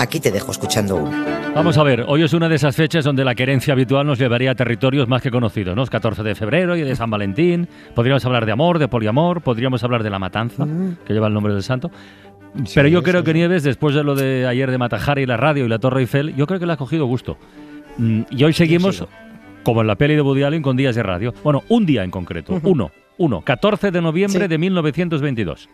Aquí te dejo escuchando una. Vamos a ver, hoy es una de esas fechas donde la querencia habitual nos llevaría a territorios más que conocidos, ¿no? Es 14 de febrero y de San Valentín. Podríamos hablar de amor, de poliamor, podríamos hablar de la matanza, que lleva el nombre del santo. Pero yo creo que Nieves, después de lo de ayer de Matajari y la radio y la Torre Eiffel, yo creo que le ha cogido gusto. Mm, Y hoy seguimos, como en la peli de Woody Allen, con días de radio. Bueno, un día en concreto, uno, uno, 14 de noviembre Sí. de 1922.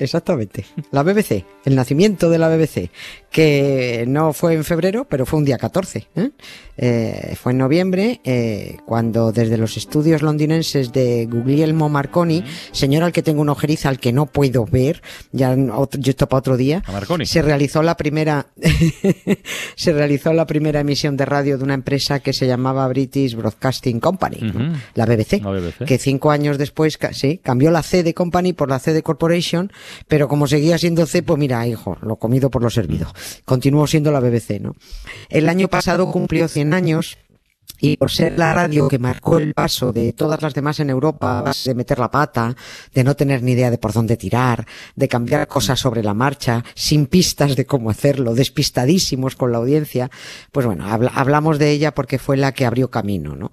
Exactamente. La BBC, el nacimiento de la BBC, que no fue en febrero, pero fue un día 14. ¿eh? Eh, fue en noviembre, eh, cuando desde los estudios londinenses de Guglielmo Marconi, señor al que tengo una ojeriza al que no puedo ver, ya otro- yo esto para otro día, se realizó la primera se realizó la primera emisión de radio de una empresa que se llamaba British Broadcasting Company, la BBC, La BBC. que cinco años después sí, cambió la C de Company por la C de Corporation, pero como seguía siendo C, pues mira, hijo, lo comido por lo servido. Continuó siendo la BBC, ¿no? El año pasado cumplió 100 años y por ser la radio que marcó el paso de todas las demás en Europa, de meter la pata, de no tener ni idea de por dónde tirar, de cambiar cosas sobre la marcha, sin pistas de cómo hacerlo, despistadísimos con la audiencia, pues bueno, habla- hablamos de ella porque fue la que abrió camino, ¿no?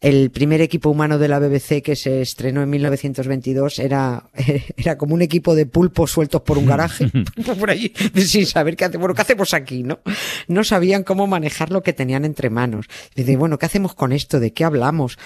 El primer equipo humano de la BBC que se estrenó en 1922 era, era como un equipo de pulpos sueltos por un garaje, por ahí, sin saber qué hacemos, bueno, ¿qué hacemos aquí, no? No sabían cómo manejar lo que tenían entre manos. Dice, bueno, ¿qué hacemos con esto? ¿De qué hablamos?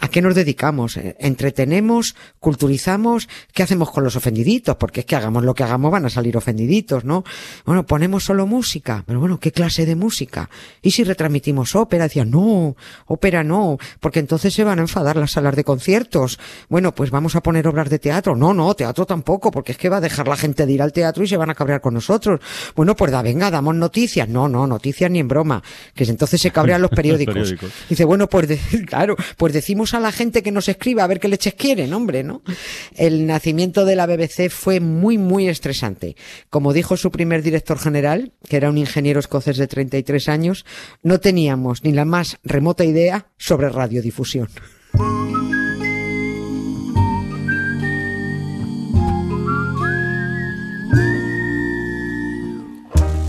¿A qué nos dedicamos? Eh, ¿Entretenemos? ¿Culturizamos? ¿Qué hacemos con los ofendiditos? Porque es que hagamos lo que hagamos van a salir ofendiditos, ¿no? Bueno, ponemos solo música. Pero bueno, ¿qué clase de música? ¿Y si retransmitimos ópera? Decían, no, ópera no, porque entonces se van a enfadar las salas de conciertos. Bueno, pues vamos a poner obras de teatro. No, no, teatro tampoco, porque es que va a dejar la gente de ir al teatro y se van a cabrear con nosotros. Bueno, pues da, venga, damos noticias. No, no, noticias ni en broma. Que entonces se cabrean los periódicos. periódicos. Dice, bueno, pues de- claro, pues decimos a la gente que nos escriba a ver qué leches quieren, hombre, ¿no? El nacimiento de la BBC fue muy, muy estresante. Como dijo su primer director general, que era un ingeniero escocés de 33 años, no teníamos ni la más remota idea sobre radiodifusión.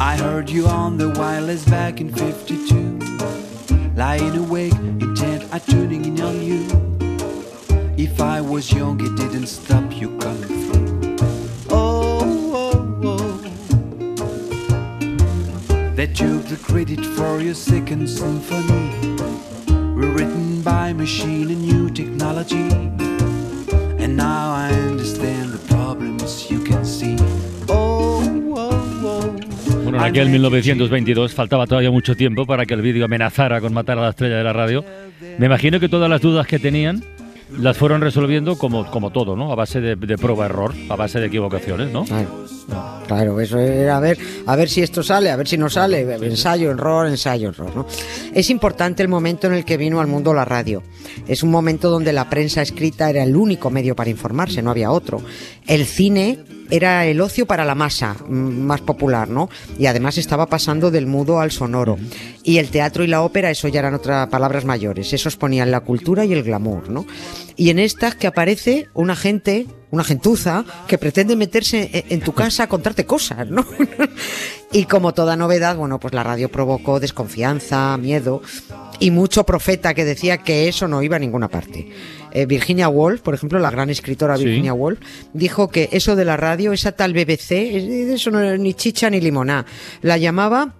I heard you on the wireless back in 52. Lying awake, intent on tuning in on you. If I was young, it didn't stop you coming through. Oh, oh, oh. They took the credit for your second symphony. Rewritten by machine and new technology. And now I understand the problems you can see. Oh, oh, oh. Bueno, en aquel 1922 faltaba todavía mucho tiempo para que el vídeo amenazara con matar a la estrella de la radio. Me imagino que todas las dudas que tenían las fueron resolviendo como, como todo, ¿no? A base de, de prueba-error, a base de equivocaciones, ¿no? Claro, claro, eso era a ver, a ver si esto sale, a ver si no sale, ensayo, error, ensayo, error, ¿no? Es importante el momento en el que vino al mundo la radio. Es un momento donde la prensa escrita era el único medio para informarse, no había otro. El cine era el ocio para la masa mm, más popular, ¿no? Y además estaba pasando del mudo al sonoro. Y el teatro y la ópera, eso ya eran otras palabras mayores. Esos ponían la cultura y el glamour, ¿no? Y en estas que aparece una gente, una gentuza, que pretende meterse e- en tu casa a contarte cosas, ¿no? y como toda novedad, bueno, pues la radio provocó desconfianza, miedo y mucho profeta que decía que eso no iba a ninguna parte. Eh, Virginia Woolf, por ejemplo, la gran escritora Sí. Virginia Woolf, dijo que eso de la radio, esa tal BBC, eso no era ni chicha ni limoná. La llamaba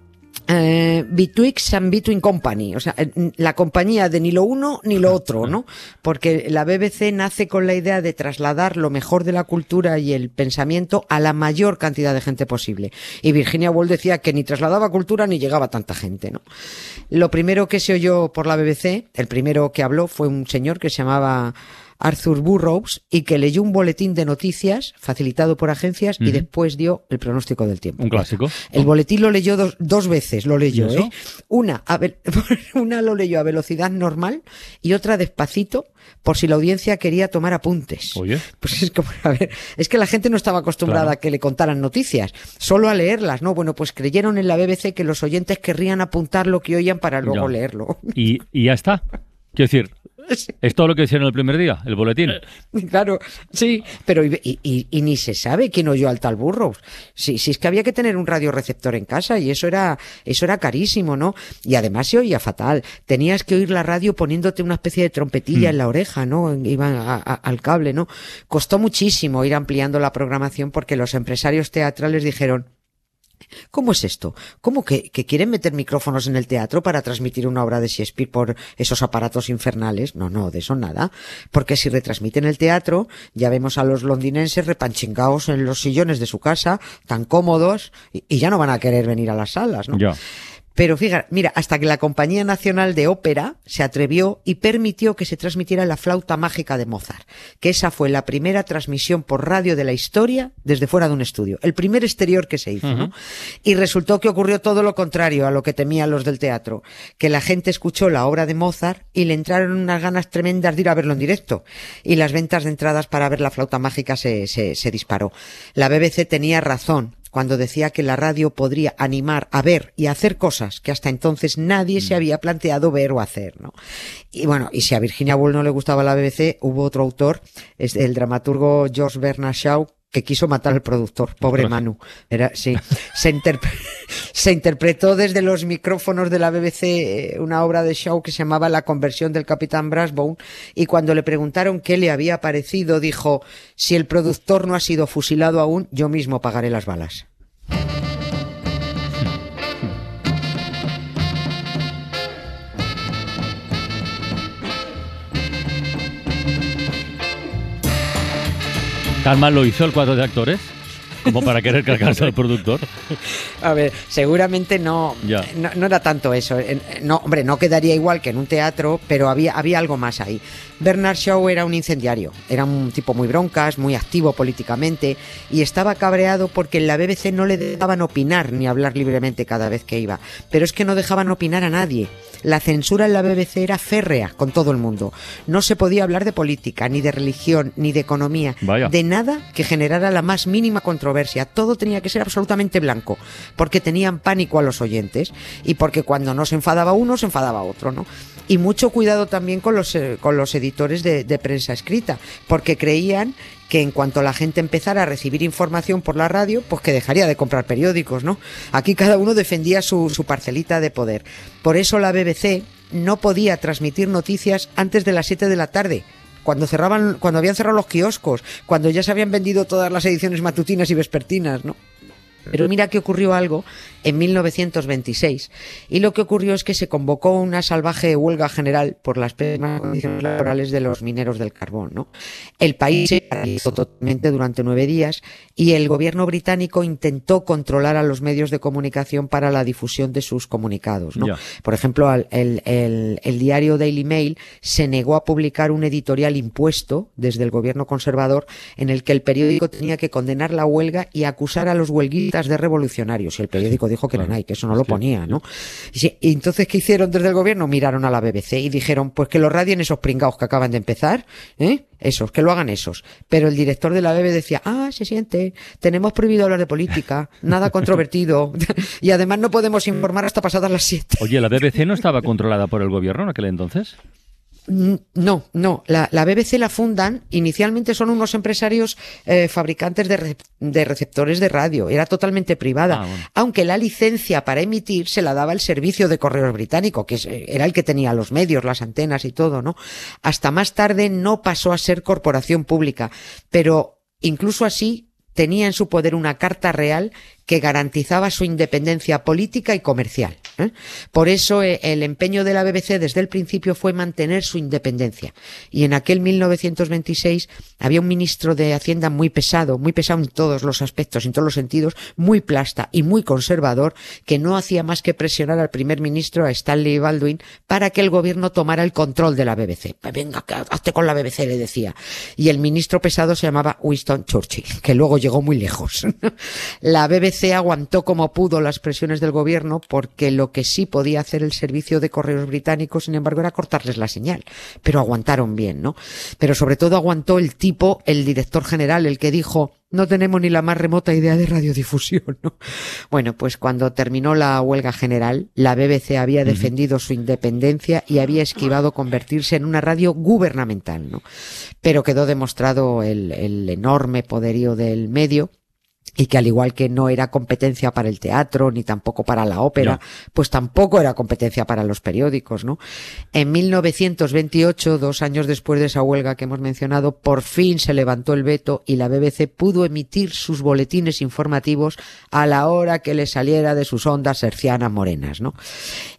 eh, Betwixt and Between Company, o sea, la compañía de ni lo uno ni lo otro, ¿no? Porque la BBC nace con la idea de trasladar lo mejor de la cultura y el pensamiento a la mayor cantidad de gente posible. Y Virginia Woolf decía que ni trasladaba cultura ni llegaba tanta gente, ¿no? Lo primero que se oyó por la BBC, el primero que habló fue un señor que se llamaba Arthur Burroughs, y que leyó un boletín de noticias facilitado por agencias y después dio el pronóstico del tiempo. Un clásico. El boletín lo leyó dos, dos veces, lo leyó. ¿eh? Una, a ve- una lo leyó a velocidad normal y otra despacito, por si la audiencia quería tomar apuntes. Oye. Pues es como, a ver, es que la gente no estaba acostumbrada Claro. a que le contaran noticias, solo a leerlas, ¿no? Bueno, pues creyeron en la BBC que los oyentes querrían apuntar lo que oían para luego Ya. leerlo. Y, y ya está. Quiero decir, es todo lo que hicieron el primer día, el boletín. Claro, sí, pero y, y- y ni se sabe quién oyó al tal Burroughs. Sí, sí es que había que tener un radioreceptor en casa y eso era, eso era carísimo, ¿no? Y además se oía fatal. Tenías que oír la radio poniéndote una especie de trompetilla en la oreja, ¿no? Iban a- a- al cable, ¿no? Costó muchísimo ir ampliando la programación porque los empresarios teatrales dijeron, ¿Cómo es esto? ¿Cómo que, que quieren meter micrófonos en el teatro para transmitir una obra de Shakespeare por esos aparatos infernales? No, no, de eso nada. Porque si retransmiten el teatro, ya vemos a los londinenses repanchingados en los sillones de su casa, tan cómodos, y, y ya no van a querer venir a las salas, ¿no? Ya. Pero fíjate, mira, hasta que la Compañía Nacional de Ópera se atrevió y permitió que se transmitiera la flauta mágica de Mozart, que esa fue la primera transmisión por radio de la historia desde fuera de un estudio, el primer exterior que se hizo, ¿no? Y resultó que ocurrió todo lo contrario a lo que temían los del teatro, que la gente escuchó la obra de Mozart y le entraron unas ganas tremendas de ir a verlo en directo, y las ventas de entradas para ver la flauta mágica se, se, se disparó. La BBC tenía razón cuando decía que la radio podría animar a ver y a hacer cosas que hasta entonces nadie se había planteado ver o hacer, ¿no? Y bueno, y si a Virginia Woolf no le gustaba la BBC, hubo otro autor, es el dramaturgo George Bernard Shaw, que quiso matar al productor, pobre. Manu. Era, sí, se, interpre- se interpretó desde los micrófonos de la BBC eh, una obra de Shaw que se llamaba La conversión del capitán Brassbone y cuando le preguntaron qué le había parecido dijo, si el productor no ha sido fusilado aún, yo mismo pagaré las balas. ¿Tan mal lo hizo el cuadro de actores? Como para querer cargarse al productor. A ver, seguramente no, no, no era tanto eso. En- No, hombre, no quedaría igual que en un teatro, pero había, había algo más ahí. Bernard Shaw era un incendiario, era un tipo muy broncas, muy activo políticamente, y estaba cabreado porque en la BBC no le dejaban opinar ni hablar libremente cada vez que iba. Pero es que no dejaban opinar a nadie. La censura en la BBC era férrea con todo el mundo. No se podía hablar de política, ni de religión, ni de economía, Vaya. de nada que generara la más mínima controversia. Todo tenía que ser absolutamente blanco, porque tenían pánico a los oyentes y porque cuando no se enfadaba uno, se enfadaba otro, ¿no? Y mucho cuidado también con los, eh, con los editores de, de prensa escrita, porque creían que en cuanto la gente empezara a recibir información por la radio, pues que dejaría de comprar periódicos, ¿no? Aquí cada uno defendía su, parcelita de poder. Por eso la BBC no podía transmitir noticias antes de las 7 de la tarde, cuando cerraban, cuando habían cerrado los kioscos, cuando ya se habían vendido todas las ediciones matutinas y vespertinas, ¿no? Pero mira que ocurrió algo en 1926 y lo que ocurrió es que se convocó una salvaje huelga general por las pésimas condiciones laborales de los mineros del carbón, ¿no? El país se paralizó totalmente durante nueve días y el gobierno británico intentó controlar a los medios de comunicación para la difusión de sus comunicados, ¿no? Por ejemplo, el, el- el diario Daily Mail se negó a publicar un editorial impuesto desde el gobierno conservador en el que el periódico tenía que condenar la huelga y acusar a los huelguistas de revolucionarios. Y el periódico dijo que no hay, que eso no lo ponía, ¿no? Y entonces, ¿qué hicieron desde el gobierno? Miraron a la BBC y dijeron, pues que lo radien esos pringados que acaban de empezar, ¿eh? Esos, que lo hagan esos. Pero el director de la BBC decía, ah, se siente, tenemos prohibido hablar de política, nada controvertido, y además no podemos informar hasta pasadas las siete. Oye, ¿la BBC no estaba controlada por el gobierno en aquel entonces? No, no. La, la BBC la fundan. Inicialmente son unos empresarios eh, fabricantes de, re- de receptores de radio. Era totalmente privada. Ah, bueno. Aunque la licencia para emitir se la daba el servicio de correos británico, que era el que tenía los medios, las antenas y todo, ¿no? Hasta más tarde no pasó a ser corporación pública. Pero incluso así tenía en su poder una carta real que garantizaba su independencia política y comercial. ¿eh? Por eso eh, el empeño de la BBC desde el principio fue mantener su independencia. Y en aquel 1926 había un ministro de Hacienda muy pesado, muy pesado en todos los aspectos, en todos los sentidos, muy plasta y muy conservador, que no hacía más que presionar al primer ministro, a Stanley Baldwin, para que el gobierno tomara el control de la BBC. Pues venga, hazte con la BBC, le decía. Y el ministro pesado se llamaba Winston Churchill, que luego llegó muy lejos. la BBC aguantó como pudo las presiones del gobierno porque lo que sí podía hacer el servicio de correos británicos, sin embargo, era cortarles la señal. Pero aguantaron bien, ¿no? Pero sobre todo aguantó el tipo, el director general, el que dijo, no tenemos ni la más remota idea de radiodifusión, ¿no? Bueno, pues cuando terminó la huelga general, la BBC había defendido su independencia y había esquivado convertirse en una radio gubernamental, ¿no? Pero quedó demostrado el, el enorme poderío del medio y que al igual que no era competencia para el teatro ni tampoco para la ópera, No. pues tampoco era competencia para los periódicos, ¿no? En 1928, dos años después de esa huelga que hemos mencionado, por fin se levantó el veto y la BBC pudo emitir sus boletines informativos a la hora que le saliera de sus ondas hercianas morenas, ¿no?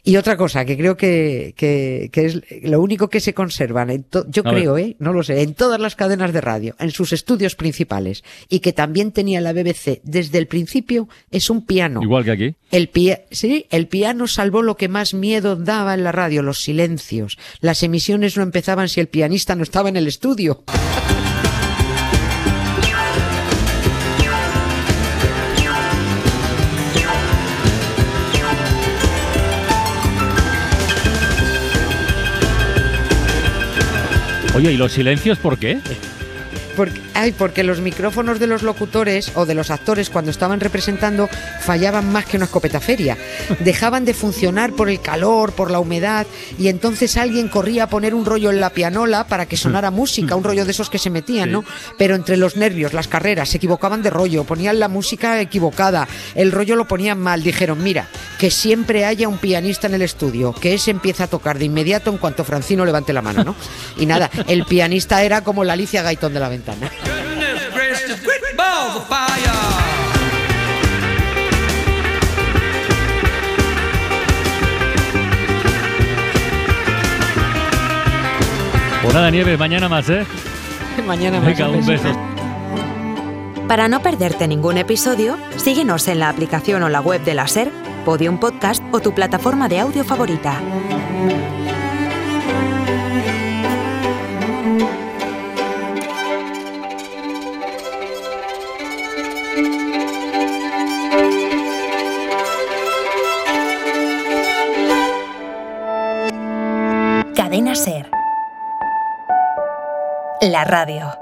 Y otra cosa que creo que, que, que es lo único que se conservan, en to- yo A ver. creo, ¿eh? No lo sé, en todas las cadenas de radio, en sus estudios principales, y que también tenía la BBC desde el principio, es un piano. Igual que aquí. El pia- sí, el piano salvó lo que más miedo daba en la radio, los silencios. Las emisiones no empezaban si el pianista no estaba en el estudio. Oye, ¿y los silencios por qué? Porque, ay, porque los micrófonos de los locutores o de los actores cuando estaban representando fallaban más que una escopeta feria. Dejaban de funcionar por el calor, por la humedad, y entonces alguien corría a poner un rollo en la pianola para que sonara música, un rollo de esos que se metían, ¿no? Pero entre los nervios, las carreras, se equivocaban de rollo, ponían la música equivocada, el rollo lo ponían mal. Dijeron, mira, que siempre haya un pianista en el estudio, que ese empieza a tocar de inmediato en cuanto Francino levante la mano, ¿no? Y nada, el pianista era como la Alicia Gaitón de la ventana. Pues nada, Nieves, mañana más, ¿eh? Mañana más. Venga, un beso. Para no perderte ningún episodio, síguenos en la aplicación o la web de la SER, Podium Podcast o tu plataforma de audio favorita. La radio.